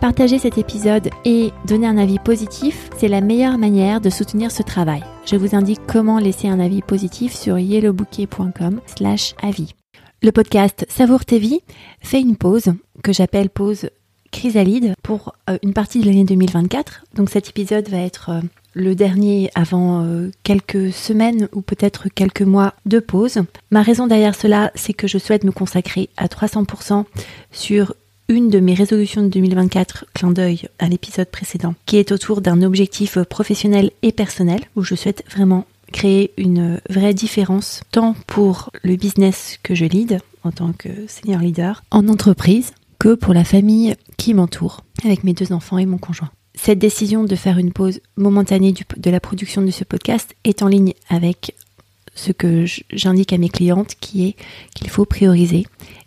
Partager cet épisode et donner un avis positif, c'est la meilleure manière de soutenir ce travail. Je vous indique comment laisser un avis positif sur yellowbouquet.com slash avis. Le podcast Savoure tes vies fait une pause que j'appelle pause chrysalide pour euh, une partie de l'année 2024. Donc cet épisode va être euh, le dernier avant euh, quelques semaines ou peut-être quelques mois de pause. Ma raison derrière cela, c'est que je souhaite me consacrer à 300% sur une de mes résolutions de 2024, clin d'œil à l'épisode précédent, qui est autour d'un objectif professionnel et personnel, où je souhaite vraiment créer une vraie différence, tant pour le business que je lead en tant que senior leader, en entreprise, que pour la famille qui m'entoure, avec mes deux enfants et mon conjoint. Cette décision de faire une pause momentanée de la production de ce podcast est en ligne avec ce que j'indique à mes clientes, qui est qu'il faut prioriser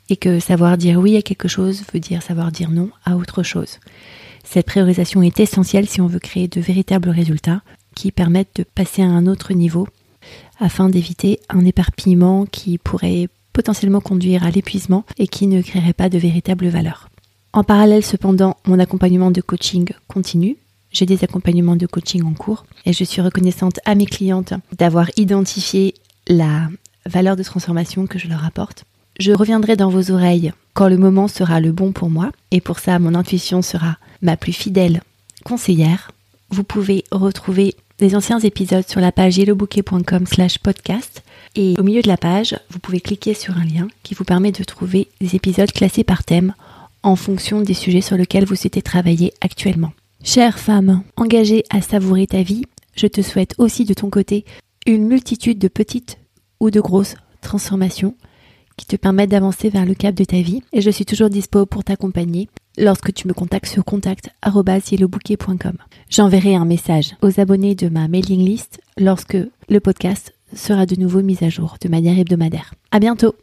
et que savoir dire oui à quelque chose veut dire savoir dire non à autre chose. Cette priorisation est essentielle si on veut créer de véritables résultats qui permettent de passer à un autre niveau afin d'éviter un éparpillement qui pourrait potentiellement conduire à l'épuisement et qui ne créerait pas de véritable valeur. En parallèle cependant, mon accompagnement de coaching continue. J'ai des accompagnements de coaching en cours et je suis reconnaissante à mes clientes d'avoir identifié la valeur de transformation que je leur apporte je reviendrai dans vos oreilles quand le moment sera le bon pour moi, et pour ça mon intuition sera ma plus fidèle conseillère. Vous pouvez retrouver les anciens épisodes sur la page yellowbouquet.com slash podcast et au milieu de la page, vous pouvez cliquer sur un lien qui vous permet de trouver des épisodes classés par thème en fonction des sujets sur lesquels vous souhaitez travailler actuellement. Chère femme, engagée à savourer ta vie, je te souhaite aussi de ton côté une multitude de petites ou de grosses transformations qui te permettent d'avancer vers le cap de ta vie. Et je suis toujours dispo pour t'accompagner lorsque tu me contactes sur contact.yellowbouquet.com. J'enverrai un message aux abonnés de ma mailing list lorsque le podcast sera de nouveau mis à jour de manière hebdomadaire. À bientôt!